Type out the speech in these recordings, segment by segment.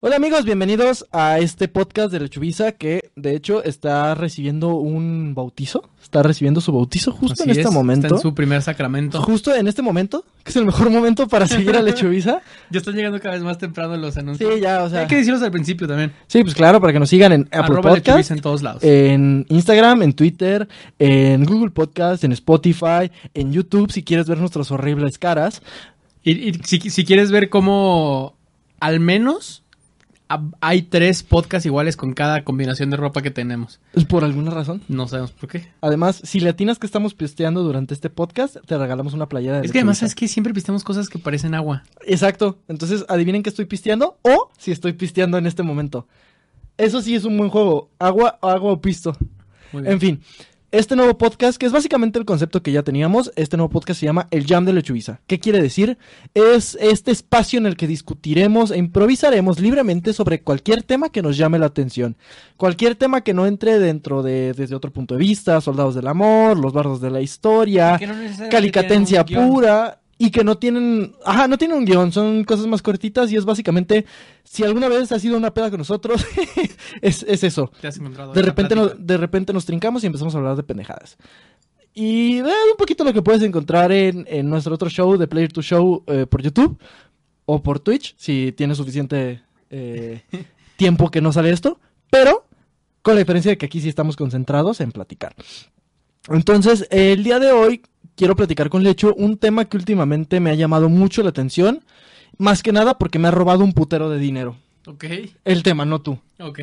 Hola amigos, bienvenidos a este podcast de Lechubiza que de hecho está recibiendo un bautizo, está recibiendo su bautizo justo Así en este es, momento. Está en su primer sacramento. Justo en este momento, que es el mejor momento para seguir a Lechubiza. Ya están llegando cada vez más temprano los anuncios. Sí, ya, o sea. Hay que decirlos al principio también. Sí, pues claro, para que nos sigan en Apple Arroba Podcast, en todos lados. en Instagram, en Twitter, en Google Podcast, en Spotify, en YouTube, si quieres ver nuestras horribles caras. Y, y si, si quieres ver cómo al menos hay tres podcasts iguales con cada combinación de ropa que tenemos. Por alguna razón. No sabemos por qué. Además, si le atinas que estamos pisteando durante este podcast, te regalamos una playera de Es que además es que siempre pistamos cosas que parecen agua. Exacto. Entonces, adivinen que estoy pisteando o si estoy pisteando en este momento. Eso sí es un buen juego. Agua, agua o pisto. Muy bien. En fin, este nuevo podcast, que es básicamente el concepto que ya teníamos, este nuevo podcast se llama El Jam de Lechubiza. ¿Qué quiere decir? Es este espacio en el que discutiremos e improvisaremos libremente sobre cualquier tema que nos llame la atención. Cualquier tema que no entre dentro de desde otro punto de vista, Soldados del Amor, Los Bardos de la Historia, no calicatencia pura y que no tienen, ajá, no tienen un guion, son cosas más cortitas y es básicamente, si alguna vez ha sido una peda con nosotros, es, es eso. Te has encontrado De repente, nos, de repente nos trincamos y empezamos a hablar de pendejadas. Y ve un poquito lo que puedes encontrar en, en nuestro otro show de Player to Show eh, por YouTube o por Twitch, si tienes suficiente eh, tiempo que no sale esto, pero con la diferencia de que aquí sí estamos concentrados en platicar. Entonces, el día de hoy quiero platicar con Lecho un tema que últimamente me ha llamado mucho la atención, más que nada porque me ha robado un putero de dinero. Ok, El tema, no tú. ok.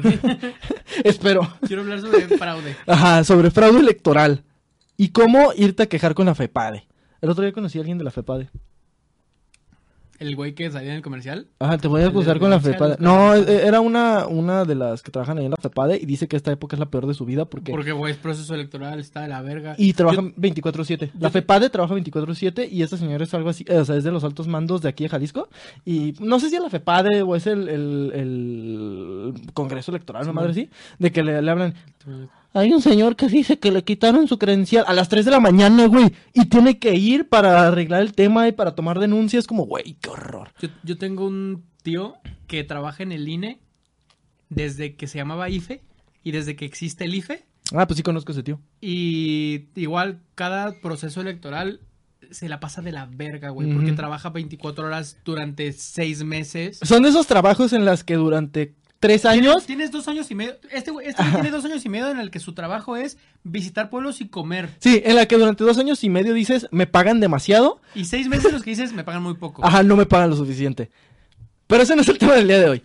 Espero. Quiero hablar sobre fraude. Ajá, sobre fraude electoral. Y cómo irte a quejar con la FEPADE. El otro día conocí a alguien de la FEPADE. El güey que salía en el comercial. Ajá, te voy a acusar con la FEPADE. No, comerciales. e- era una, una de las que trabajan ahí en la FEPADE y dice que esta época es la peor de su vida porque... Porque, güey, es proceso electoral, está de la verga. Y trabaja Yo- 24/7. La FEPADE trabaja 24/7 y esta señora es algo así, eh, o sea, es de los altos mandos de aquí de Jalisco. Y no sé si es la FEPADE o es el, el, el Congreso Electoral, Sí, una madre así, de que le, le hablan, Hay un señor que dice que le quitaron su credencial a las 3 de la mañana, güey. Y tiene que ir para arreglar el tema y para tomar denuncias. Como, güey, qué horror. Yo, yo tengo un tío que trabaja en el INE desde que se llamaba IFE y desde que existe el IFE. Ah, pues sí conozco a ese tío. Y igual cada proceso electoral se la pasa de la verga, güey. Porque trabaja 24 horas durante 6 meses. Son de esos trabajos en las que durante tres años. Tienes, dos años y medio. Este güey este tiene dos años y medio en el que su trabajo es visitar pueblos y comer. Sí, en la que durante dos años y medio dices, me pagan demasiado. Y seis meses los que dices me pagan muy poco. Ajá, no me pagan lo suficiente. Pero ese no es el tema del día de hoy.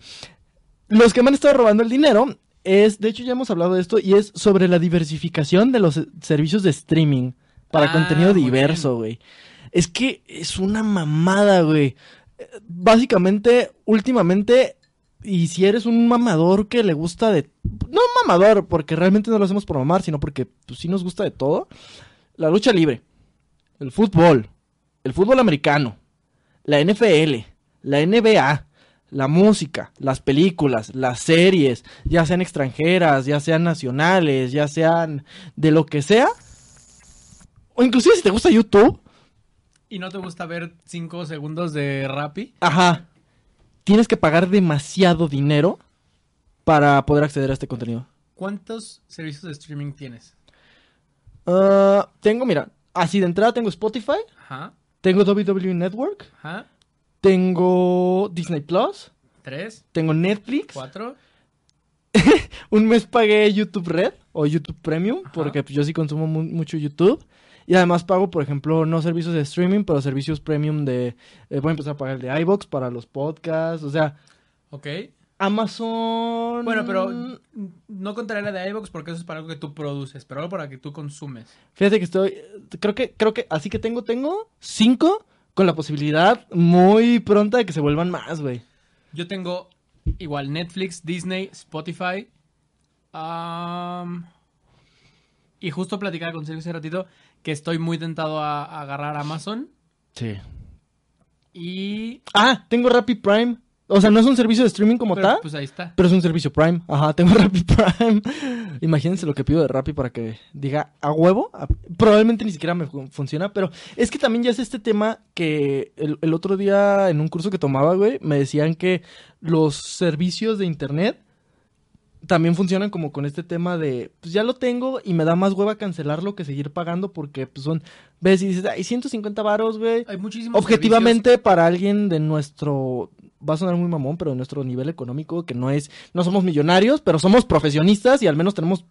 Los que me han estado robando el dinero es, de hecho ya hemos hablado de esto, y es sobre la diversificación de los servicios de streaming para Ah, contenido diverso, güey. Es que es una mamada, güey. Eh, Básicamente, últimamente, y si eres un mamador que le gusta de... No un mamador, porque realmente no lo hacemos por mamar, sino porque pues, sí nos gusta de todo. La lucha libre, el fútbol, el fútbol americano, la NFL, la NBA, la música, las películas, las series, ya sean extranjeras, ya sean nacionales, ya sean de lo que sea. O inclusive si te gusta YouTube, Y no te gusta ver cinco segundos de Rappi. ajá, tienes que pagar demasiado dinero para poder acceder a este contenido. ¿Cuántos servicios de streaming tienes? Ah, tengo, mira, así de entrada tengo Spotify, Ajá, tengo WWE Network, ajá. tengo Disney Plus, Tres, tengo Netflix. cuatro. Un mes pagué YouTube Red o YouTube Premium, Ajá. porque yo sí consumo mu- mucho YouTube. Y además pago, por ejemplo, no servicios de streaming, pero servicios premium de... eh, voy a empezar a pagar el de iBox para los podcasts, o sea, Ok. Amazon... Bueno, pero no contaré la de iVoox porque eso es para algo que tú produces, pero algo para que tú consumes. Fíjate que estoy... Creo que, creo que... Así que tengo, tengo cinco con la posibilidad muy pronta de que se vuelvan más, güey. Yo tengo igual Netflix, Disney, Spotify. am, y justo platicaba con Sergio hace ratito que estoy muy tentado a, a agarrar Amazon. Sí. Y Ah, tengo Rappi Prime. O sea, no es un servicio de streaming como Pero, tal, pues ahí está. pero es un servicio Prime. Ajá, tengo Rappi Prime. Imagínense lo que pido de Rappi para que diga a huevo. A- Probablemente ni siquiera me fu- funciona, pero es que también ya es este tema que el, el otro día en un curso que tomaba, güey, me decían que los servicios de internet también funcionan como con este tema de, pues ya lo tengo y me da más hueva cancelarlo que seguir pagando porque pues son, ves y dices, ay, 150 varos, güey. Hay muchísimos Objetivamente, para alguien de nuestro, va a sonar muy mamón, pero de nuestro nivel económico, que no es, no somos millonarios, pero somos profesionistas y al menos tenemos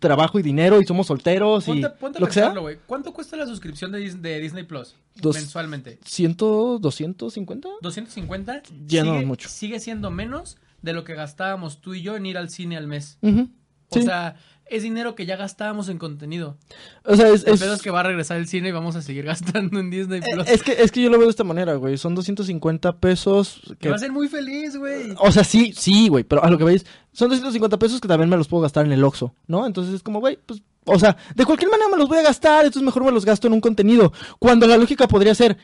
trabajo y dinero y somos solteros y Ponte, ponte a lo que sea. güey. ¿Cuánto cuesta la suscripción de, de Disney Plus Dos- mensualmente? ¿Ciento, doscientos cincuenta? ¿250? Ya no mucho. Sigue siendo menos de lo que gastábamos tú y yo en ir al cine al mes. O sí. sea, es dinero que ya gastábamos en contenido. O sea, es, El es- pedo es que va a regresar el cine y vamos a seguir gastando en Disney eh, Plus. es que, es que yo lo veo de esta manera, güey. Son 250 pesos que... va a ser muy feliz, güey. O sea, sí, sí, güey, pero a lo que veis, son 250 pesos que también me los puedo gastar en el Oxxo, ¿no? Entonces es como, güey, pues, o sea, de cualquier manera me los voy a gastar, entonces mejor me los gasto en un contenido. Cuando la lógica podría ser,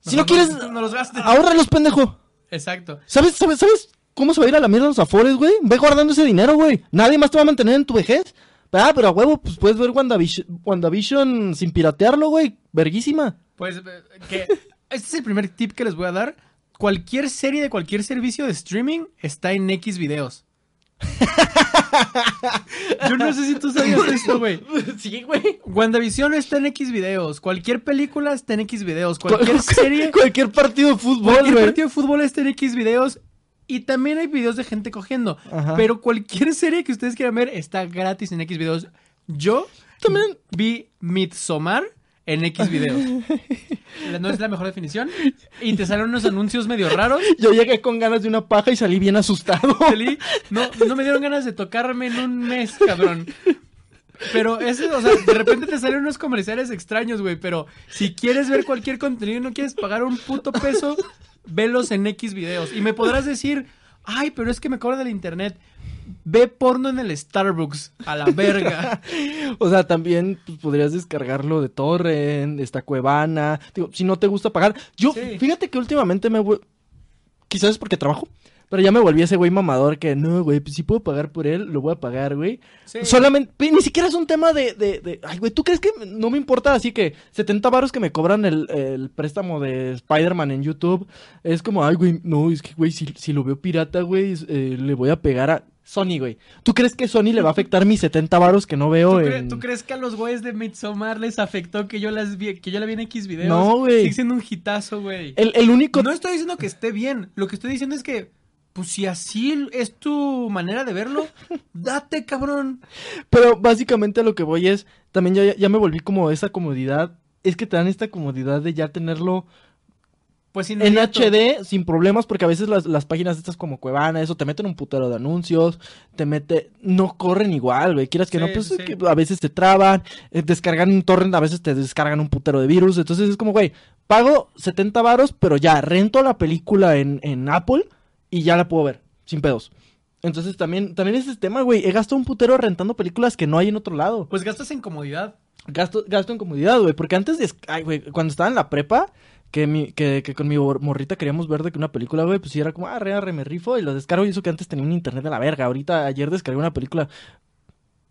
si no quieres, No, no los gastes. ahórralos, pendejo. Exacto. ¿Sabes, sabes, sabes cómo se va a ir a la mierda los afores, güey? Ve guardando ese dinero, güey. Nadie más te va a mantener en tu vejez. Ah, pero a huevo, pues puedes ver WandaVision, WandaVision sin piratearlo, güey. Verguísima. Pues eh, que este es el primer tip que les voy a dar. Cualquier serie de cualquier servicio de streaming está en X videos. Yo no sé si tú sabías esto, güey. sí, güey. WandaVision está en X videos. Cualquier película está en X videos. Cualquier serie, Cualquier partido de fútbol, cualquier güey. partido de fútbol está en X videos. Y también hay videos de gente cogiendo. Ajá. Pero cualquier serie que ustedes quieran ver está gratis en X videos. Yo También- vi Midsommar en X videos. La- No es la mejor definición. Y te salen unos anuncios medio raros. Yo llegué con ganas de una paja y salí bien asustado. Salí- no, no me dieron ganas de tocarme en un mes, cabrón. Pero eso, o sea, de repente te salen unos comerciales extraños, güey. Pero si quieres ver cualquier contenido y no quieres pagar un puto peso, velos en X videos. Y me podrás decir, ay, pero es que me cobran del internet. Ve porno en el Starbucks, a la verga. O sea, también pues, podrías descargarlo de Torrent, de esta Cuevana. Digo, si no te gusta pagar. Yo, Sí. fíjate que últimamente me... vu- Quizás es porque trabajo. Pero ya me volví ese güey mamador que no, güey, pues si puedo pagar por él, lo voy a pagar, güey. Sí. Solamente, ni siquiera es un tema de, de, de- ay, güey, ¿tú crees que no me importa así que 70 varos que me cobran el, el préstamo de Spider-Man en YouTube? Es como, ay, güey, no, es que, güey, si, si lo veo pirata, güey, eh, le voy a pegar a Sony, güey. ¿Tú crees que Sony le va a afectar mis 70 varos que no veo ¿Tú, cre- en... tú crees que a los güeyes de Midsommar les afectó que yo las vi, que yo la vi en X videos? No, güey. Sigue siendo un hitazo, güey. El, el único... No estoy diciendo que esté bien. Lo que estoy diciendo es que, pues si así es tu manera de verlo, date, cabrón. Pero básicamente a lo que voy es, también ya, ya me volví como esa comodidad. Es que te dan esta comodidad de ya tenerlo Pues en. HD sin problemas, porque a veces las, las páginas estas como Cuevana, eso, te meten un putero de anuncios, te mete, no corren igual, güey, quieras que Sí, no, pues sí. que a veces te traban, eh, descargan un torrent, a veces te descargan un putero de virus, entonces es como, güey, pago 70 varos, pero ya rento la película en, en Apple y ya la puedo ver, sin pedos. Entonces también, también ese tema, güey, he gastado un putero rentando películas que no hay en otro lado. Pues gastas en comodidad. Gasto, gasto en comodidad, güey. Porque antes de. Ay, güey, cuando estaba en la prepa, que, mi, que, que con mi mor- morrita queríamos ver de que una película, güey, pues sí era como, ah, re, me rifo y lo descargo. Y eso que antes tenía un internet de la verga. Ahorita, ayer descargué una película.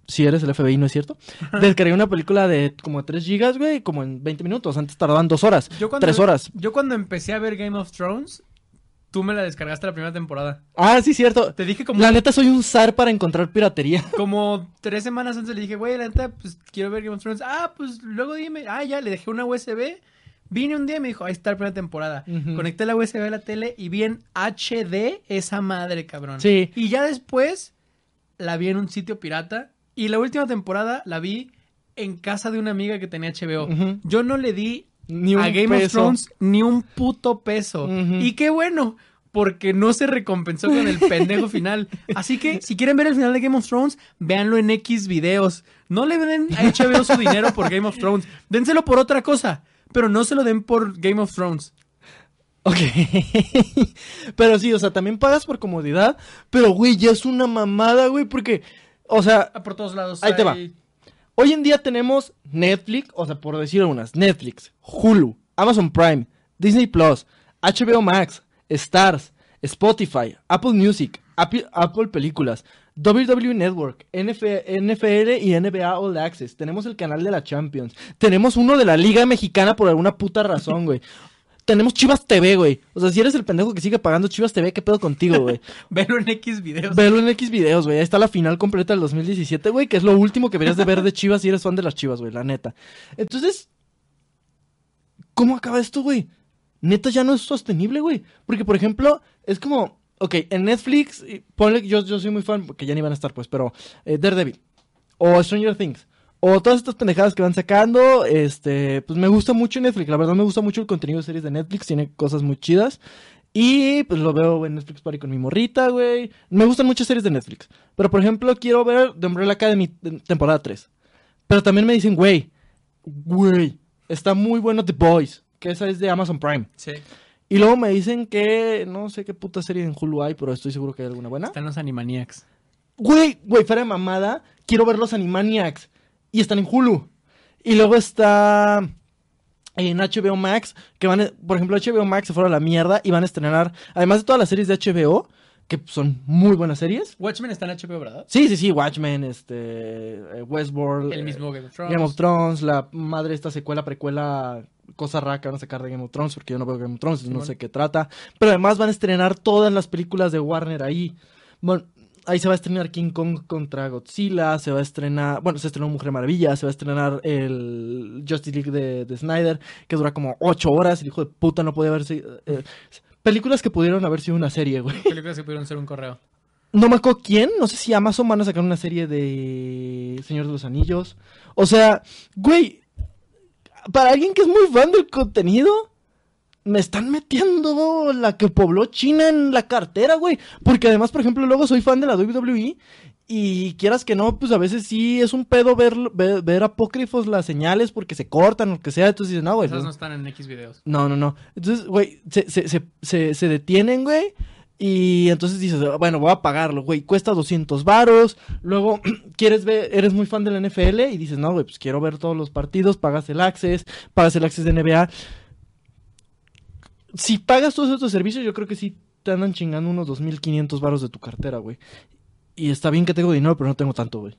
Si eres el FBI, ¿no es cierto? Descargué una película de como 3 gigas, güey, como en 20 minutos. Antes tardaban 2 horas, Yo cuando, 3 horas. Yo cuando empecé a ver Game of Thrones, tú me la descargaste la primera temporada. Ah, sí, cierto. Te dije como, La neta, soy un zar para encontrar piratería. como tres semanas antes le dije, güey, la neta, pues quiero ver Game of Thrones. Ah, pues luego dime. Ah, ya, le dejé una USB. Vine un día y me dijo, ahí está la primera temporada. Conecté la USB a la tele y vi en HD esa madre, cabrón. Sí. Y ya después la vi en un sitio pirata. Y la última temporada la vi en casa de una amiga que tenía HBO. Yo no le di Ni un a Game of. Thrones ni un puto peso. Y qué bueno, porque no se recompensó con el pendejo final. Así que si quieren ver el final de Game of Thrones, véanlo en X videos. No le den a HBO su dinero por Game of Thrones. Dénselo por otra cosa, pero no se lo den por Game of Thrones. Ok. pero sí, o sea, también pagas por comodidad. Pero, güey, ya es una mamada, güey, porque, o sea, Ah, Por todos lados. Ahí te va. Hoy en día tenemos Netflix, o sea, por decir algunas, Netflix, Hulu, Amazon Prime, Disney Plus, HBO Max, Stars, Spotify, Apple Music, Apple, Películas, WWE Network, NF NFL y NBA All Access. Tenemos el canal de la Champions. Tenemos uno de la Liga Mexicana por alguna puta razón, güey. Tenemos Chivas TV, güey. O sea, si eres el pendejo que sigue pagando Chivas TV, ¿qué pedo contigo, güey? Velo en X videos. Velo en X videos, güey. Ahí está la final completa del 2017, güey, que es lo último que deberías de ver de Chivas si eres fan de las Chivas, güey, la neta. Entonces, ¿cómo acaba esto, güey? Neta ya no es sostenible, güey. Porque, por ejemplo, es como, ok, en Netflix, ponle, yo, yo soy muy fan, porque ya ni van a estar, pues, pero eh, Daredevil o Stranger Things. O todas estas pendejadas que van sacando, este, pues me gusta mucho Netflix. La verdad me gusta mucho el contenido de series de Netflix, tiene cosas muy chidas. Y pues lo veo en Netflix Party con mi morrita, güey. Me gustan muchas series de Netflix. Pero por ejemplo, quiero ver The Umbrella Academy temporada 3. Pero también me dicen, güey, güey, está muy bueno The Boys, que esa es de Amazon Prime. Sí. Y luego me dicen que no sé qué puta serie en Hulu hay, pero estoy seguro que hay alguna buena. Están los Animaniacs. Güey, güey, fuera de mamada, quiero ver los Animaniacs. Y están en Hulu. Y luego está en HBO Max, que van, a- por ejemplo, HBO Max se fueron a la mierda y van a estrenar, además de todas las series de HBO, que son muy buenas series. Watchmen está en HBO, ¿verdad? Sí, sí, sí, Watchmen, este, eh, Westworld. El eh, mismo Game of Thrones. Game of Thrones, la madre esta secuela, precuela, cosa rara que van a sacar de Game of Thrones, porque yo no veo Game of Thrones, no sé qué trata. Pero además van a estrenar todas las películas de Warner ahí. Bueno, ahí se va a estrenar King Kong contra Godzilla, se va a estrenar, bueno, se estrenó Mujer Maravilla, se va a estrenar el Justice League de, de Snyder, que dura como ocho horas, el hijo de puta no podía haberse... eh, películas que pudieron haber sido una serie, güey. Películas que pudieron ser un correo. No me acuerdo quién, no sé si Amazon van a sacar una serie de Señor de los Anillos. O sea, güey, para alguien que es muy fan del contenido, me están metiendo la que pobló China en la cartera, güey. Porque además, por ejemplo, luego soy fan de la WWE y quieras que no, pues a veces sí es un pedo ver, ver, ver apócrifos las señales porque se cortan o lo que sea. Entonces dices, no, güey. Esas no están en X videos. no, no, no. Entonces, güey, se, se, se, se, se detienen, güey. Y entonces dices, bueno, voy a pagarlo, güey. Cuesta 200 varos. Luego, quieres ver, eres muy fan de la NFL y dices, no, güey, pues quiero ver todos los partidos. Pagas el Access, pagas el Access de NBA. Si pagas todos estos servicios, yo creo que sí te andan chingando unos 2.500 varos de tu cartera, güey. Y está bien que tengo dinero, pero no tengo tanto, güey.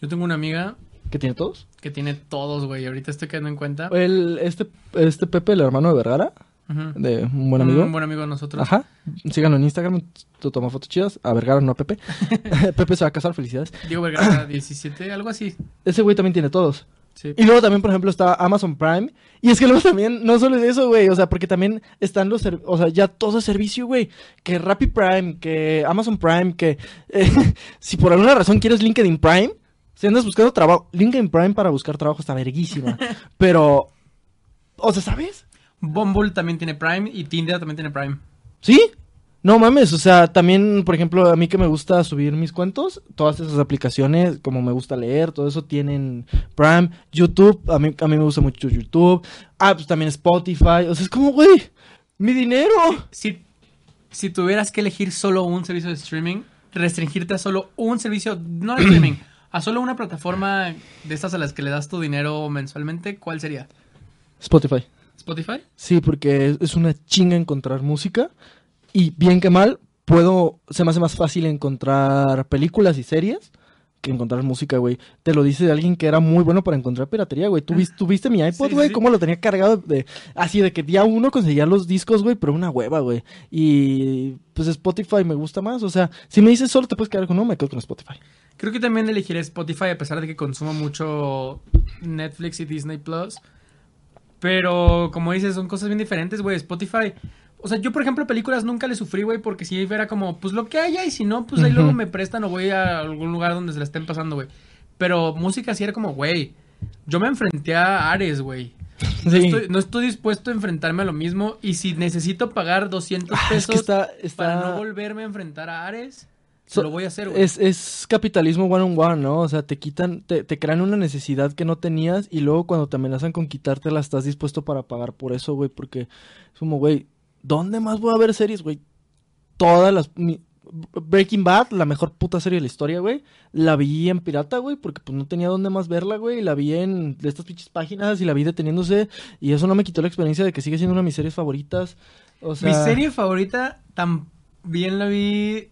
Yo tengo una amiga ¿Qué tiene todos? que tiene todos, güey. Ahorita estoy quedando en cuenta. El, este, este Pepe, el hermano de Vergara, Ujú. de un buen amigo. Un buen amigo de nosotros. Ajá. Síganlo en Instagram. Tú toma fotos chidas. A Vergara, no a Pepe. Pepe se va a casar, felicidades. Diego Vergara, 17, algo así. Ese güey también tiene todos. Sí. Y luego también, por ejemplo, está Amazon Prime. Y es que luego también, no solo es eso, güey. O sea, porque también están los... O sea, ya todo es servicio, güey. Que Rappi Prime, que Amazon Prime, que... eh, si por alguna razón quieres LinkedIn Prime, si andas buscando trabajo... LinkedIn Prime para buscar trabajo está verguísima. Pero... O sea, ¿sabes? Bumble también tiene Prime y Tinder también tiene Prime. ¿Sí? No mames, o sea, también, por ejemplo, a mí que me gusta subir mis cuentos, todas esas aplicaciones, como me gusta leer, todo eso tienen Prime, YouTube, a mí, a mí me gusta mucho YouTube, ah, pues también Spotify, o sea, es como, güey, mi dinero. Si, si tuvieras que elegir solo un servicio de streaming, restringirte a solo un servicio, no de streaming, a solo una plataforma de estas a las que le das tu dinero mensualmente, ¿cuál sería? Spotify. ¿Spotify? Sí, porque es, es una chinga encontrar música y bien que mal, puedo, se me hace más fácil encontrar películas y series que encontrar música, güey. Te lo dice de alguien que era muy bueno para encontrar piratería, güey. ¿Tú, tú viste mi iPod, sí, güey? sí. ¿Cómo lo tenía cargado de... Así de que día uno conseguía los discos, güey, pero una hueva, güey. Y pues Spotify me gusta más. O sea, si me dices solo te puedes quedar con uno, me quedo con Spotify. Creo que también elegiré Spotify a pesar de que consumo mucho Netflix y Disney Plus. Pero como dices, son cosas bien diferentes, güey. Spotify. O sea, yo por ejemplo películas nunca le sufrí, güey, porque si era como, pues lo que haya y si no, pues ahí luego me prestan o voy a algún lugar donde se la estén pasando, güey. Pero música sí era como, güey, yo me enfrenté a Ares, güey. No, Sí. estoy, no estoy dispuesto a enfrentarme a lo mismo y si necesito pagar 200 Ah, pesos es que está... está... para no volverme a enfrentar a Ares, So- lo voy a hacer, güey. Es, es capitalismo one on one, ¿no? O sea, te quitan, te, te crean una necesidad que no tenías y luego cuando te amenazan con quitártela estás dispuesto para pagar por eso, güey, porque es como, güey, ¿dónde más voy a ver series, güey? Todas las, mi- Breaking Bad, la mejor puta serie de la historia, güey. La vi en pirata, güey, porque pues no tenía dónde más verla, güey. La vi en de estas pinches páginas y la vi deteniéndose. Y eso no me quitó la experiencia de que sigue siendo una de mis series favoritas. O sea, Mi serie favorita también la vi.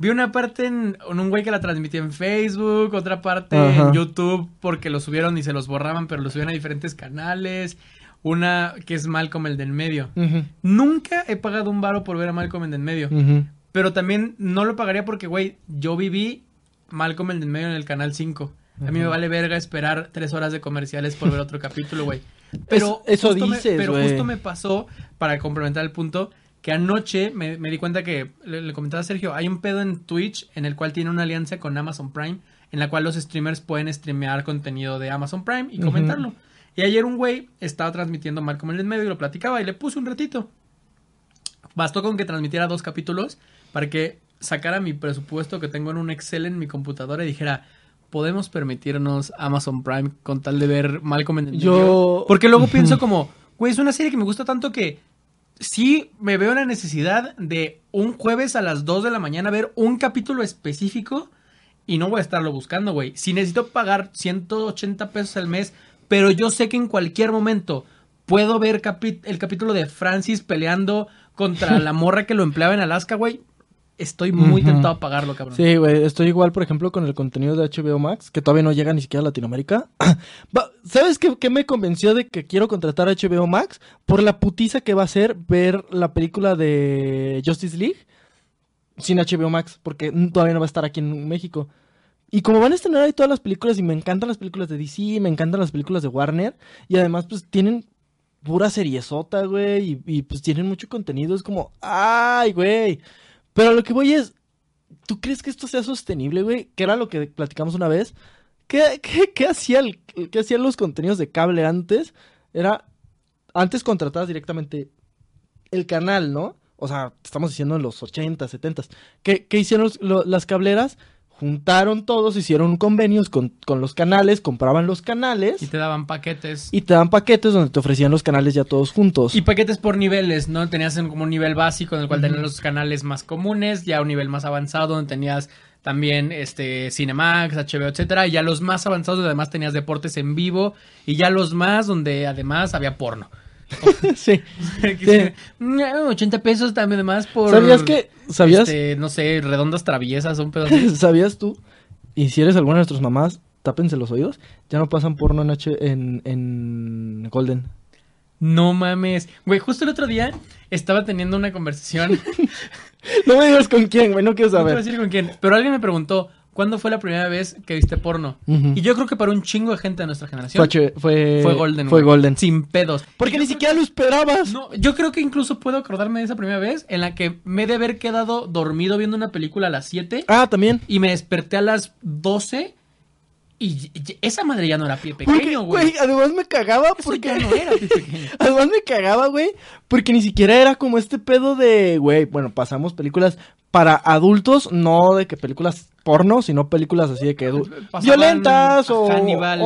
Vi una parte en, en un güey que la transmitió en Facebook, otra parte Ajá. en YouTube porque lo subieron y se los borraban, pero lo subían a diferentes canales. Una que es Malcolm el del medio. Ujú, Nunca he pagado un varo por ver a Malcolm el del medio. Pero también no lo pagaría porque, güey, yo viví Malcolm el del medio en el canal 5. A mí me vale verga esperar tres horas de comerciales por ver otro capítulo, güey. Pero Es- eso justo me- dices, pero justo me pasó, para complementar el punto, que anoche me, me di cuenta que, le, le comentaba a Sergio, hay un pedo en Twitch en el cual tiene una alianza con Amazon Prime, en la cual los streamers pueden streamear contenido de Amazon Prime y comentarlo. Y ayer un güey estaba transmitiendo Malcolm en el medio y lo platicaba y le puse un ratito. Bastó con que transmitiera dos capítulos para que sacara mi presupuesto que tengo en un Excel en mi computadora y dijera, podemos permitirnos Amazon Prime con tal de ver Malcolm en el Yo- medio. Porque luego pienso como, güey, es una serie que me gusta tanto que sí me veo la necesidad de un jueves a las 2 de la mañana ver un capítulo específico y no voy a estarlo buscando, güey. Si necesito pagar 180 pesos al mes, pero yo sé que en cualquier momento puedo ver el capítulo de Francis peleando contra la morra que lo empleaba en Alaska, güey. Estoy muy tentado a pagarlo, cabrón. Sí, güey, estoy igual, por ejemplo, con el contenido de HBO Max, que todavía no llega ni siquiera a Latinoamérica. ¿Sabes qué, qué me convenció de que quiero contratar a HBO Max? Por la putiza que va a ser ver la película de Justice League sin HBO Max, porque todavía no va a estar aquí en México. Y como van a estrenar ahí todas las películas, y me encantan las películas de DC, me encantan las películas de Warner, y además, pues tienen pura seriesota, güey, y, pues tienen mucho contenido, es como, ¡ay, güey! Pero lo que voy es, ¿tú crees que esto sea sostenible, güey? Que era lo que platicamos una vez. ¿Qué, qué, hacía el- qué hacían los contenidos de cable antes? Era, antes contratabas directamente el canal, ¿no? O sea, estamos diciendo en los 80, 70. ¿Qué, qué hicieron las cableras? Juntaron todos, hicieron convenios con, con los canales, compraban los canales Y y, te daban paquetes. te dan paquetes donde te ofrecían los canales ya todos juntos. Y paquetes por niveles, ¿no? Tenías en como un nivel básico en el cual tenías los canales más comunes, ya un nivel más avanzado donde tenías también este Cinemax, HBO, etcétera, y ya los más avanzados donde además tenías deportes en vivo y ya los más donde además había porno. sí. Sí, 80 pesos también además por ¿Sabías que, sabías, este, no sé, redondas traviesas, un pedo así. ¿Sabías tú? Y si eres alguna de nuestras mamás, tápense los oídos. Ya no pasan porno en, H en, en Golden. No mames. Güey, justo el otro día estaba teniendo una conversación No me digas con quién, güey, no quiero No te voy a saber. decir con quién, pero alguien me preguntó, ¿cuándo fue la primera vez que viste porno? Y yo creo que para un chingo de gente de nuestra Fue, generación H- fue, fue Golden. Fue. Golden. Sin pedos. Porque ni siquiera lo esperabas. No, yo creo que incluso puedo acordarme de esa primera vez en la que me he de haber quedado dormido viendo una película a las 7 Ah, también. y me desperté a las 12 y esa madre ya no era pie pequeño, güey. güey, además me cagaba Eso porque... ya no era pie pequeño. Además me cagaba, güey, porque ni siquiera era como este pedo de, güey, bueno, pasamos películas para adultos, no de que películas porno, sino películas así de que Pasaban violentas o, Hannibal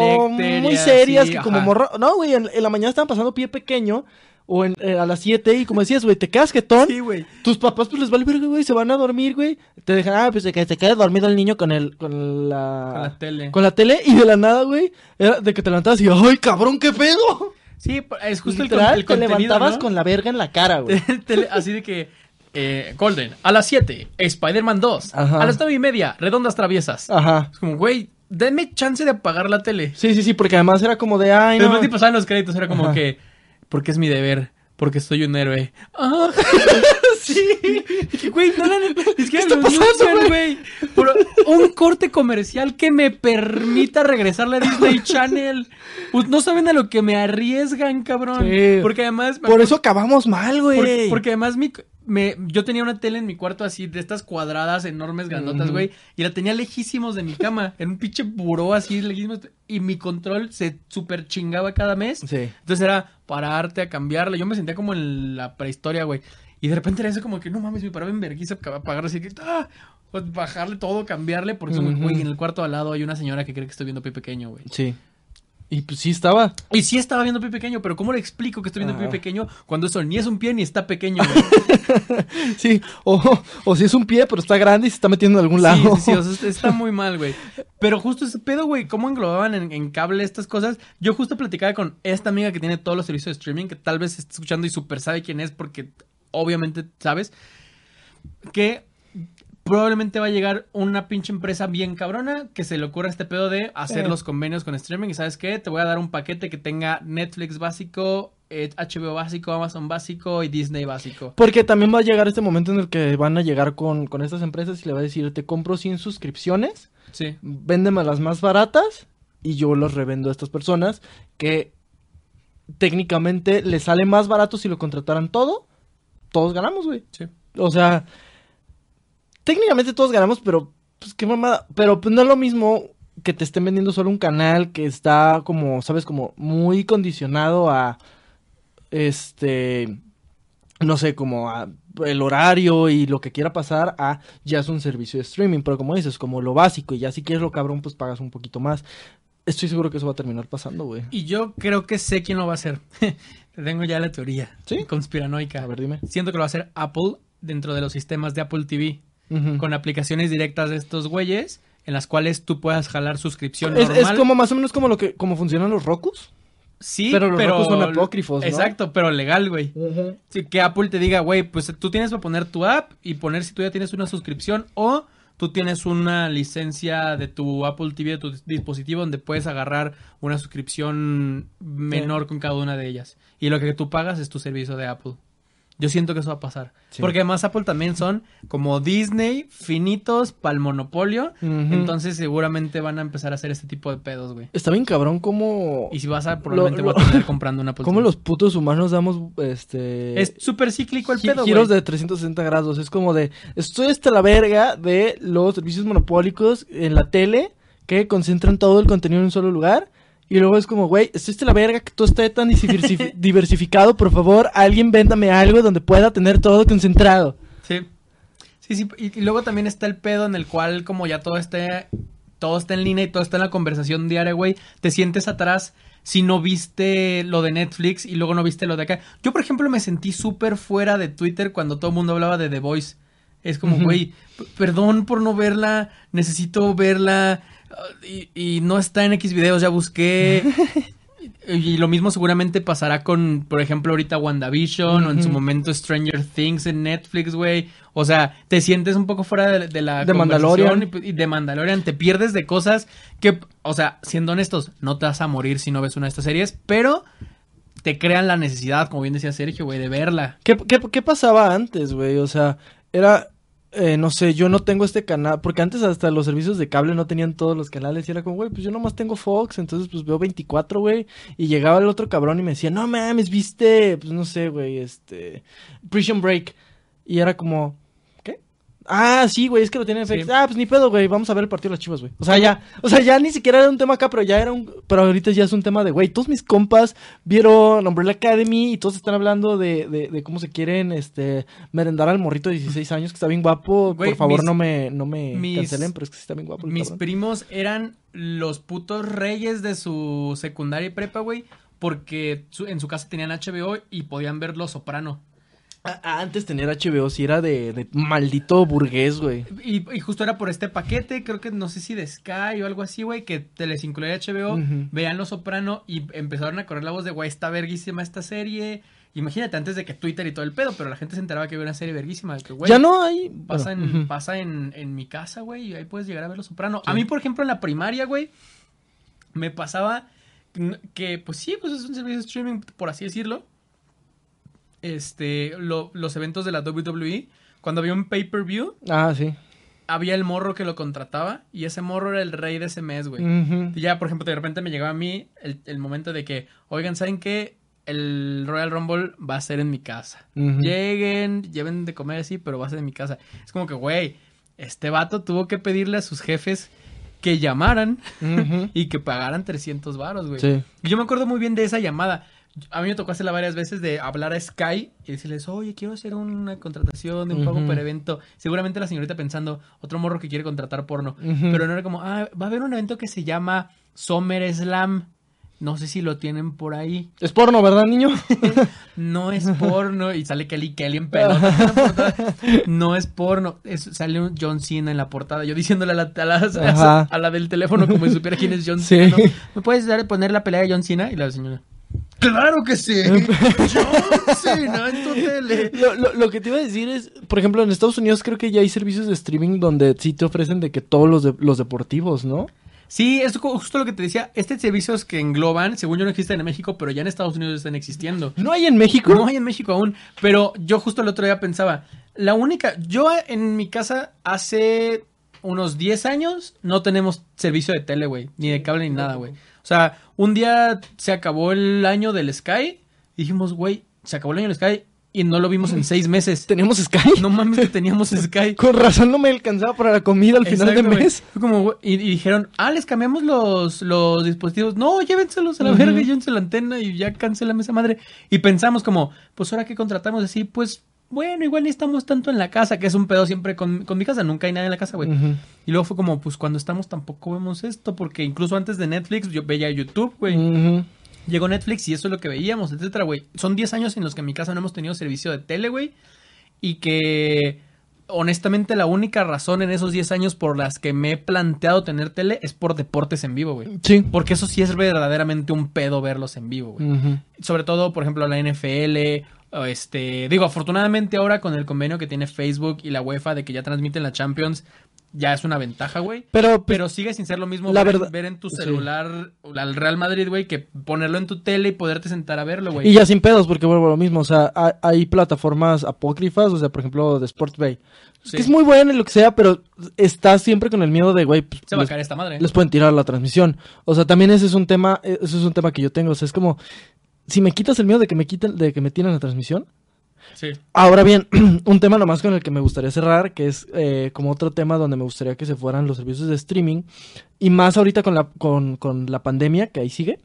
muy serias que como ajá. morro, no, güey, en, en la mañana estaban pasando pie pequeño o en, eh, a las 7 y como decías, güey, te quedas jetón, Sí, güey. tus papás pues les vale verga, güey, se van a dormir, güey, te dejan, ah, pues que se quede dormido el niño con el con la Con la tele. con la tele y de la nada, güey, era de que te levantabas y, ay, cabrón, qué pedo. Sí, es justo el, Literal, el te contenido, levantabas ¿no? con la verga en la cara, güey. Así de que eh, Golden, a las 7, Spider-Man 2, Ajá. a las 9 y media, Redondas Traviesas. Ajá. Es como, güey, denme chance de apagar la tele. Sí, sí, sí, porque además era como de, ay, no. Después de pasaban los créditos, era como Ajá. que, porque es mi deber, porque soy un héroe. Ah, sí. güey, no, no, no, es que está pasando, güey. Un corte comercial que me permita regresarle a Disney Channel. Pues no saben a lo que me arriesgan, cabrón. Sí. Porque además... Por eso acabamos mal, güey. Porque, porque además mi, me, yo tenía una tele en mi cuarto así, de estas cuadradas enormes, grandotas, güey. Y la tenía lejísimos de mi cama, en un pinche buró así, lejísimos. Y mi control se super chingaba cada mes. Sí. Entonces era pararte a cambiarla. Yo me sentía como en la prehistoria, güey. Y de repente era eso como que, no mames, me paraba en vergüenza para apagar así que, ah, pues bajarle todo, cambiarle. Por eso, Ujú. güey, en el cuarto al lado hay una señora que cree que estoy viendo pie pequeño, güey. Sí. Y pues sí estaba. Y sí estaba viendo pie pequeño, pero ¿cómo le explico que estoy viendo pie Ah. pequeño cuando eso ni es un pie ni está pequeño? güey? Sí, o, o si es un pie, pero está grande y se está metiendo en algún Sí, lado. sí, sí, o sea, está muy mal, güey. Pero justo ese pedo, güey, cómo englobaban en, en cable estas cosas. Yo justo platicaba con esta amiga que tiene todos los servicios de streaming, que tal vez esté escuchando y súper sabe quién es, porque obviamente sabes, que probablemente va a llegar una pinche empresa bien cabrona que se le ocurra este pedo de hacer Eh. los convenios con streaming. Y sabes qué, te voy a dar un paquete que tenga Netflix básico, eh, HBO básico, Amazon básico y Disney básico. Porque también va a llegar este momento en el que van a llegar con, con estas empresas y le va a decir, te compro 100 suscripciones, Sí. véndeme las más baratas y yo los revendo a estas personas que técnicamente les sale más barato si lo contrataran todo. Todos ganamos, güey. Sí. O sea, técnicamente todos ganamos, pero pues qué mamada. Pero pues no es lo mismo que te estén vendiendo solo un canal que está como, sabes, como muy condicionado a este no sé, como a el horario y lo que quiera pasar a ya es un servicio de streaming, pero como dices, como lo básico y ya si quieres lo cabrón, pues pagas un poquito más. Estoy seguro que eso va a terminar pasando, güey. Y yo creo que sé quién lo va a hacer. Tengo ya la teoría. ¿Sí? Conspiranoica. A ver, dime. Siento que lo va a hacer Apple dentro de los sistemas de Apple TV. Con aplicaciones directas de estos güeyes en las cuales tú puedas jalar suscripción es, normal. es como más o menos como lo que como funcionan los Rokus. Sí, pero pero... los Roku son apócrifos, ¿no? Exacto, pero legal, güey. Sí, que Apple te diga, güey, pues tú tienes para poner tu app y poner si tú ya tienes una suscripción o tú tienes una licencia de tu Apple TV, de tu dispositivo, donde puedes agarrar una suscripción menor con cada una de ellas. Y lo que tú pagas es tu servicio de Apple. Yo siento que eso va a pasar. Sí. Porque además Apple también son como Disney, finitos para el monopolio. Entonces seguramente van a empezar a hacer este tipo de pedos, güey. Está bien cabrón cómo Y si vas a, probablemente lo- voy a terminar comprando una Apple cómo TV. los putos humanos damos este Es súper cíclico el gi- pedo, giros güey. de 360 grados. Es como de, estoy hasta la verga de los servicios monopólicos en la tele que concentran todo el contenido en un solo lugar. Y luego es como, güey, estoy hasta la verga que todo esté tan diversifi- diversificado. Por favor, alguien véndame algo donde pueda tener todo concentrado. Sí. Sí, sí. Y, y luego también está el pedo en el cual, como ya todo esté, todo está en línea y todo está en la conversación diaria, güey, te sientes atrás si no viste lo de Netflix y luego no viste lo de acá. Yo, por ejemplo, me sentí súper fuera de Twitter cuando todo el mundo hablaba de The Voice. Es como, güey, perdón por no verla, necesito verla y, y no está en X videos, ya busqué. Y lo mismo seguramente pasará con, por ejemplo, ahorita WandaVision o en su momento Stranger Things en Netflix, güey. O sea, te sientes un poco fuera de, de la De Mandalorian. Y, y de Mandalorian. Te pierdes de cosas que, o sea, siendo honestos, no te vas a morir si no ves una de estas series, pero te crean la necesidad, como bien decía Sergio, güey, de verla. ¿Qué, qué, qué pasaba antes, güey? O sea, era, eh, no sé, yo no tengo este canal, porque antes hasta los servicios de cable no tenían todos los canales y era como, güey, pues yo nomás tengo Fox, entonces pues veo 24, güey, y llegaba el otro cabrón y me decía, no mames, viste, pues no sé, güey, este, Prison Break, y era como. Ah, sí, güey, es que lo tienen en Sí. Ah, pues ni pedo, güey, vamos a ver el partido de las chivas, güey. O sea, ya, o sea, ya ni siquiera era un tema acá, pero ya era un, pero ahorita ya es un tema de, güey, todos mis compas vieron Umbrella Academy y todos están hablando de, de, de cómo se quieren, este, merendar al morrito de 16 años que está bien guapo. Güey, Por favor, mis- no me, no me mis- cancelen, pero es que sí está bien guapo. el Mis cabrón. primos eran los putos reyes de su secundaria y prepa, güey, porque su- en su casa tenían HBO y podían ver Los Soprano. Antes tener HBO sí era de, de maldito burgués, güey. Y, y justo era por este paquete, creo que no sé si de Sky o algo así, güey, que te les incluía HBO, Ujú. veían Los Soprano y empezaron a correr la voz de, güey, está verguísima esta serie. Imagínate, antes de que Twitter y todo el pedo, pero la gente se enteraba que había una serie verguísima. de Que, güey, ya no hay. Pasa, bueno, en, pasa en, en mi casa, güey, y ahí puedes llegar a ver Los Soprano. Sí. A mí, por ejemplo, en la primaria, güey, me pasaba que- que, pues sí, pues es un servicio de streaming, por así decirlo. Este, lo- los eventos de la WWE, cuando había un pay-per-view, Ah, sí. había el morro que lo contrataba y ese morro era el rey de ese mes, güey. Y ya, por ejemplo, de repente me llegaba a mí el, el momento de que, oigan, ¿saben qué? El Royal Rumble va a ser en mi casa. Lleguen, lleven de comer así, pero va a ser en mi casa. Es como que, güey, este vato tuvo que pedirle a sus jefes que llamaran y que pagaran 300 varos, güey. Sí. Yo me acuerdo muy bien de esa llamada. A mí me tocó hacerla varias veces de hablar a Sky y decirles, oye, quiero hacer una contratación de un pago por evento. Seguramente la señorita pensando, otro morro que quiere contratar porno. Pero no era como, ah, va a haber un evento que se llama Summer Slam. No sé si lo tienen por ahí. Es porno, ¿verdad, niño? No es porno. Y sale Kelly Kelly en pelota. No es porno. Es- sale un John Cena en la portada. Yo diciéndole a la, a la, a la del teléfono como si supiera quién es John Sí. Cena. ¿no? ¿Me puedes dar, poner la pelea de John Cena? Y la señora. ¡Claro que sí! John Cena en tu tele. Lo, lo- lo que te iba a decir es, por ejemplo, en Estados Unidos creo que ya hay servicios de streaming donde sí te ofrecen de que todos los, de- los deportivos, ¿no? Sí, es ju- justo lo que te decía. Este servicios que engloban, según yo no existen en México, pero ya en Estados Unidos están existiendo. ¿No hay en México? No hay en México aún, pero yo justo el otro día pensaba, la única, yo en mi casa hace unos 10 años no tenemos servicio de tele, güey, ni de cable ni nada, güey. O sea, un día se acabó el año del Sky y dijimos, güey, se acabó el año del Sky y no lo vimos en seis meses. ¿Tenemos Sky? No mames que teníamos Sky. Con razón no me alcanzaba para la comida al final de mes. Como, y, y dijeron, ah, les cambiamos los, los dispositivos. No, llévenselos a la Ujú. verga, llévense la antena y ya cancelame esa madre. Y pensamos como, pues ahora que contratamos así, pues bueno, igual ni estamos tanto en la casa, que es un pedo siempre con, con mi casa, nunca hay nadie en la casa, güey. Y luego fue como, pues cuando estamos tampoco vemos esto, porque incluso antes de Netflix yo veía YouTube, güey. Llegó Netflix y eso es lo que veíamos, etcétera, güey. Son 10 años en los que en mi casa no hemos tenido servicio de tele, güey. Y que honestamente la única razón en esos 10 años por las que me he planteado tener tele es por deportes en vivo, güey. Sí. Porque eso sí es verdaderamente un pedo verlos en vivo, güey. Sobre todo, por ejemplo, la NFL, este, digo, afortunadamente ahora con el convenio que tiene Facebook y la UEFA de que ya transmiten la Champions, ya es una ventaja, güey. Pero, pues, Pero sigue sin ser lo mismo La ver, verdad- ver en tu sí. celular al Real Madrid, güey, que ponerlo en tu tele y poderte sentar a verlo, güey. Y ya sin pedos, porque vuelvo a lo mismo. O sea, ha- hay, plataformas apócrifas, o sea, por ejemplo, de Sport Bay. Sí. Que es muy buena y lo que sea, pero estás siempre con el miedo de, güey, pues, Se va a les, caer esta madre. les pueden tirar la transmisión. O sea, también ese es un tema, eh, ese es un tema que yo tengo. O sea, es como, si me quitas el miedo de que me quiten, de que me tiren la transmisión. Sí. Ahora bien, un tema nomás con el que me gustaría cerrar, que es eh, como otro tema donde me gustaría que se fueran los servicios de streaming. Y más ahorita con la, con, con la pandemia, que ahí sigue,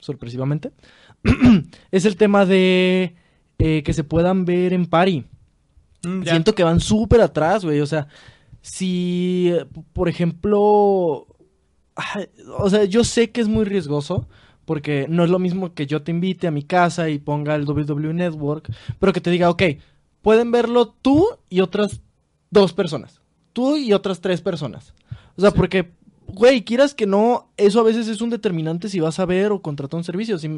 sorpresivamente. es el tema de eh, que se puedan ver en pari. Mm. Siento que van súper atrás, güey. O sea, si, por ejemplo, o sea, yo sé que es muy riesgoso. Porque no es lo mismo que yo te invite a mi casa y ponga el WWE Network, pero que te diga, ok, pueden verlo tú y otras dos personas. Tú y otras tres personas. O sea, Sí. porque, güey, quieras que no, eso a veces es un determinante si vas a ver o contratar un servicio. Si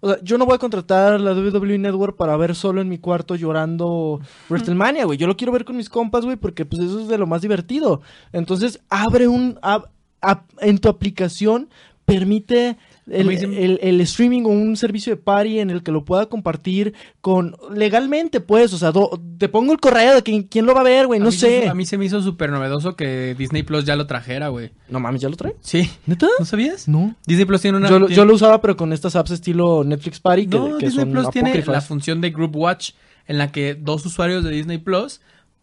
o sea, yo no voy a contratar la WWE Network para ver solo en mi cuarto llorando WrestleMania, güey. Yo lo quiero ver con mis compas, güey, porque pues eso es de lo más divertido. Entonces, abre un... ab- ab- en tu aplicación permite el, el- el streaming o un servicio de party en el que lo pueda compartir con legalmente, pues, o sea, do- te pongo el correo de que, quién lo va a ver, güey, A no se- sé. A mí se me hizo súper novedoso que Disney Plus ya lo trajera, güey. No mames, ¿ya lo trae? Sí. ¿Neta? ¿No sabías? No. Disney Plus tiene una... Yo, lo- tiene- yo lo usaba, pero con estas apps estilo Netflix Party, que, No, que Disney son Plus tiene la función de Group Watch en la que dos usuarios de Disney Plus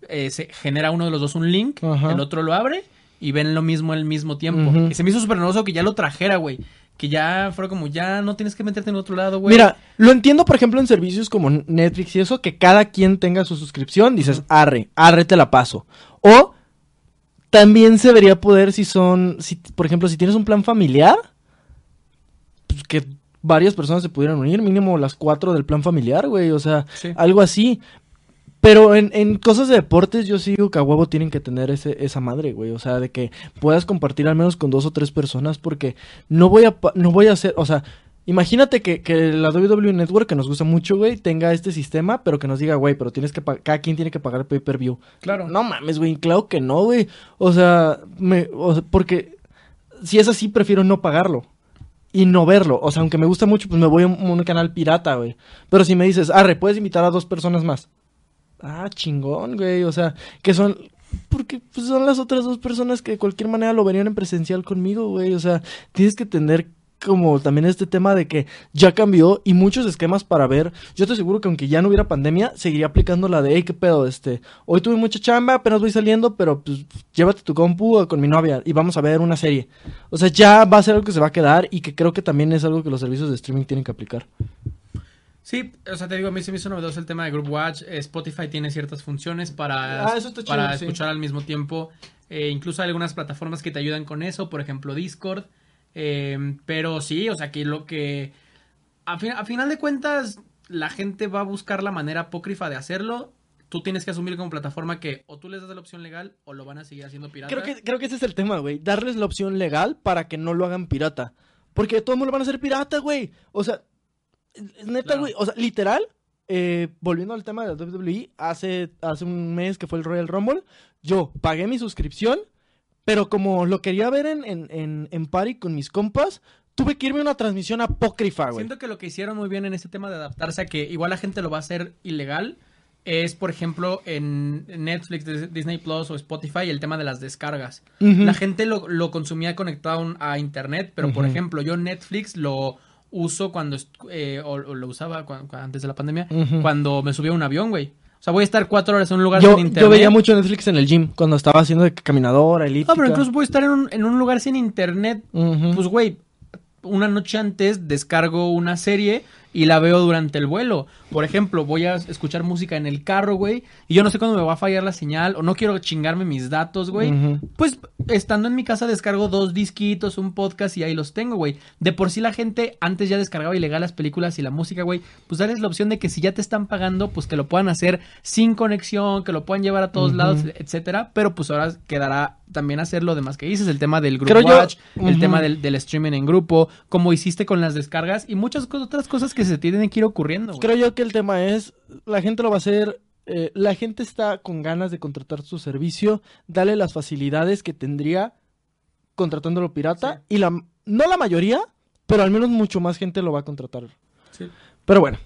eh, se genera uno de los dos un link, Ajá. el otro lo abre y ven lo mismo al mismo tiempo. Y se me hizo súper novedoso que ya lo trajera, güey. Que ya fuera como, ya no tienes que meterte en otro lado, güey. Mira, lo entiendo, por ejemplo, en servicios como Netflix y eso, que cada quien tenga su suscripción, dices, arre, arre te la paso. O también se debería poder si son, si, por ejemplo, si tienes un plan familiar, pues que varias personas se pudieran unir, mínimo las cuatro del plan familiar, güey, o sea, Sí. algo así. Pero en, en cosas de deportes yo sigo que a huevo tienen que tener ese, esa madre, güey. O sea, de que puedas compartir al menos con dos o tres personas porque no voy a, no voy a hacer, o sea, imagínate que, que la WWE Network, que nos gusta mucho, güey, tenga este sistema, pero que nos diga, güey, pero tienes que cada quien tiene que pagar el pay-per-view. Claro. No mames, güey, claro que no, güey. O sea, me, o sea, porque si es así, prefiero no pagarlo. Y no verlo. O sea, aunque me gusta mucho, pues me voy a un, un canal pirata, güey. Pero si me dices, arre, puedes invitar a dos personas más. Ah, chingón, güey. O sea, que son. Porque pues, son las otras dos personas que de cualquier manera lo verían en presencial conmigo, güey. O sea, tienes que tener como también este tema de que ya cambió y muchos esquemas para ver. Yo te aseguro que aunque ya no hubiera pandemia, seguiría aplicando la de, hey, qué pedo, este. Hoy tuve mucha chamba, apenas voy saliendo, pero pues llévate tu compu con mi novia y vamos a ver una serie. O sea, ya va a ser algo que se va a quedar y que creo que también es algo que los servicios de streaming tienen que aplicar. Sí, o sea, te digo, a mí se me hizo novedoso el tema de Group Watch. Eh, Spotify tiene ciertas funciones para, Ah, eso está chido, para sí. escuchar al mismo tiempo. Eh, incluso hay algunas plataformas que te ayudan con eso, por ejemplo Discord, Eh, pero sí, o sea, que lo que... A, fin- a final de cuentas, la gente va a buscar la manera apócrifa de hacerlo. Tú tienes que asumir como plataforma que o tú les das la opción legal o lo van a seguir haciendo pirata. Creo que, creo que ese es el tema, güey. Darles la opción legal para que no lo hagan pirata. Porque todo el mundo lo van a hacer pirata, güey. O sea, neta, Claro. güey. O sea, literal, eh, volviendo al tema de la WWE, hace, hace un mes que fue el Royal Rumble, yo pagué mi suscripción, pero como lo quería ver en, en, en, en party con mis compas, tuve que irme a una transmisión apócrifa, güey. Siento que lo que hicieron muy bien en este tema de adaptarse a que igual la gente lo va a hacer ilegal es, por ejemplo, en Netflix, Dis- Disney Plus o Spotify, el tema de las descargas. La gente lo, lo consumía conectado a internet, pero por ejemplo, yo Netflix lo uso cuando, eh, o, o lo usaba antes de la pandemia, cuando me subía a un avión, güey. O sea, voy a estar cuatro horas en un lugar Yo, sin internet. yo veía mucho Netflix en el gym, cuando estaba haciendo de caminadora, elíptica. No, pero incluso puedo estar en un, en un lugar sin internet pues güey, una noche antes descargo una serie y la veo durante el vuelo. Por ejemplo, voy a escuchar música en el carro, güey, y yo no sé cuándo me va a fallar la señal o no quiero chingarme mis datos, güey. Pues estando en mi casa descargo dos disquitos, un podcast y ahí los tengo, güey. De por sí la gente antes ya descargaba ilegal las películas y la música, güey. Pues darles la opción de que si ya te están pagando, pues que lo puedan hacer sin conexión, que lo puedan llevar a todos lados, etcétera. Pero pues ahora quedará también hacer lo demás que dices, el tema del group Creo yo- watch, el tema del, del streaming en grupo, como hiciste con las descargas y muchas otras cosas que se tienen que ir ocurriendo, güey. Creo yo que el tema es, la gente lo va a hacer, eh, la gente está con ganas de contratar su servicio, dale las facilidades que tendría contratándolo pirata y la, no la mayoría, pero al menos mucho más gente lo va a contratar. Sí. Pero bueno,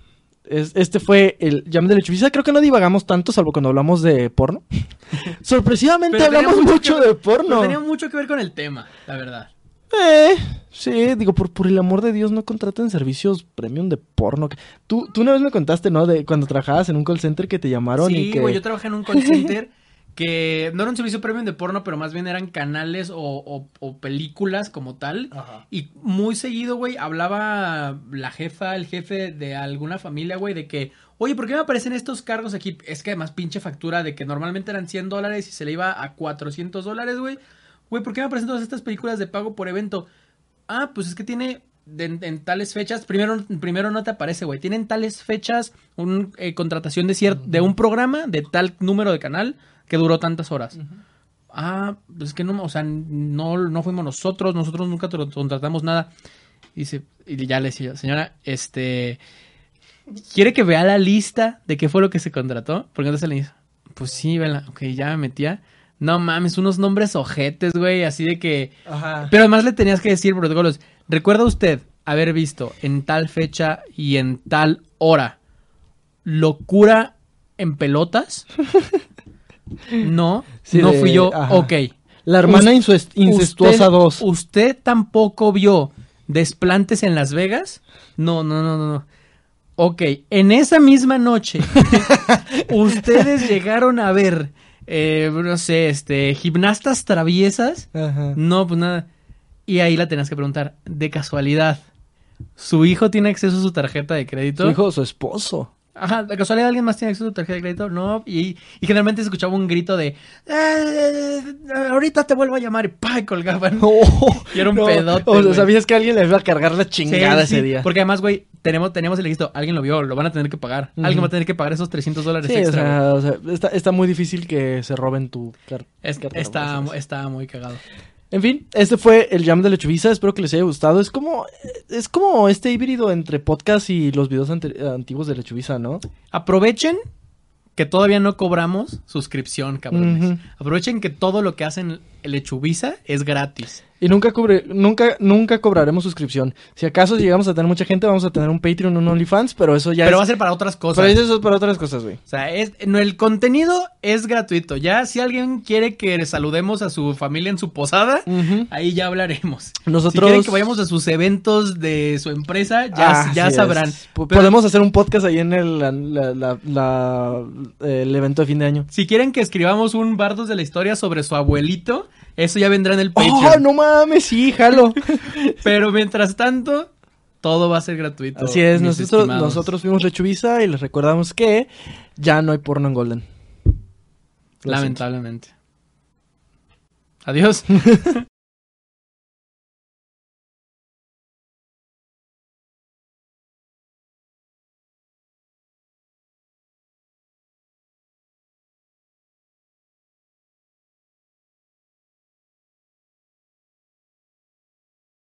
es- este fue el Jam de Lechubiza. Creo que no divagamos tanto, salvo cuando hablamos de porno. Sorpresivamente hablamos mucho de porno. Pero tenía mucho que ver con el tema, la verdad. Eh, sí, digo, por, por el amor de Dios, no contraten servicios premium de porno. Tú, tú una vez me contaste, ¿no? De cuando trabajabas en un call center que te llamaron y Sí, que... güey, yo trabajé en un call center que no era un servicio premium de porno, pero más bien eran canales o, o- o películas como tal. Ajá. Y muy seguido, güey, hablaba la jefa, el jefe de alguna familia, güey, de que, oye, ¿por qué me aparecen estos cargos aquí? Es que además pinche factura de que normalmente eran 100 dólares y se le iba a 400 dólares, güey. Güey, ¿por qué me aparecen todas estas películas de pago por evento? Ah, pues es que tiene en, en tales fechas, primero, primero no te aparece, güey, tienen tales fechas, un, eh, contratación de, cier- de un programa de tal número de canal que duró tantas horas. Ah, pues es que no, o sea, no, no fuimos nosotros, nosotros nunca contratamos nada. Y, dice, y ya le decía, señora, este, ¿quiere que vea la lista de qué fue lo que se contrató? Porque entonces le dice, pues sí, vela, ok, ya me metía. No mames, unos nombres ojetes, güey, así de que... Ajá. Pero además le tenías que decir protocolos. ¿Recuerda usted haber visto en tal fecha y en tal hora locura en pelotas? No, Sí, no fui yo. ajá. Ok. La hermana Us- incestuosa usted- 2. ¿Usted tampoco vio desplantes en Las Vegas? No, no, no, no, no. Ok, en esa misma noche, ustedes llegaron a ver, eh, no sé, este, gimnastas traviesas. Ajá. No, pues nada. Y ahí la tenías que preguntar, de casualidad, ¿su hijo tiene acceso a su tarjeta de crédito? Su hijo, su esposo. Ajá, de casualidad alguien más tiene acceso a su tarjeta de crédito, no, y, y generalmente se escuchaba un grito de "Eh, ahorita te vuelvo a llamar y pa y colgaban. Y era un pedote, O sea, sabías que alguien le iba a cargar la chingada Sí, ese sí, día. Porque además, güey, tenemos, teníamos el listo, alguien lo vio, lo van a tener que pagar. Alguien va a tener que pagar esos 300 dólares Sí, o extra. sea, o sea, está, está muy difícil que se roben tu car- Es- carta. está, ¿no? está muy cagado. En fin, este fue el Jam de Lechubiza. Espero que les haya gustado. Es como, es como este híbrido entre podcast y los videos antiguos de Lechubiza, ¿no? Aprovechen que todavía no cobramos suscripción, cabrones. Aprovechen que todo lo que hacen el Echubiza es gratis. Y nunca, cubre, nunca, nunca cobraremos suscripción. Si acaso llegamos a tener mucha gente, vamos a tener un Patreon, un OnlyFans, pero eso ya Pero va a es... ser para otras cosas. Pero eso es para otras cosas, güey. O sea, es, no, el contenido es gratuito. Ya si alguien quiere que saludemos a su familia en su posada, ahí ya hablaremos. Nosotros- Si quieren que vayamos a sus eventos de su empresa, ya, Ah, ya sabrán. es. Pero Podemos hacer un podcast ahí en el, la- la- la- la- el evento de fin de año. si quieren que escribamos un Bardos de la Historia sobre su abuelito, eso ya vendrá en el Patreon. ¡Oh, no mames! Sí, jalo. Pero mientras tanto, todo va a ser gratuito. Así es, nosotros, estimados. nosotros fuimos y les recordamos que ya no hay porno en Golden. Lo siento. Lamentablemente. Adiós.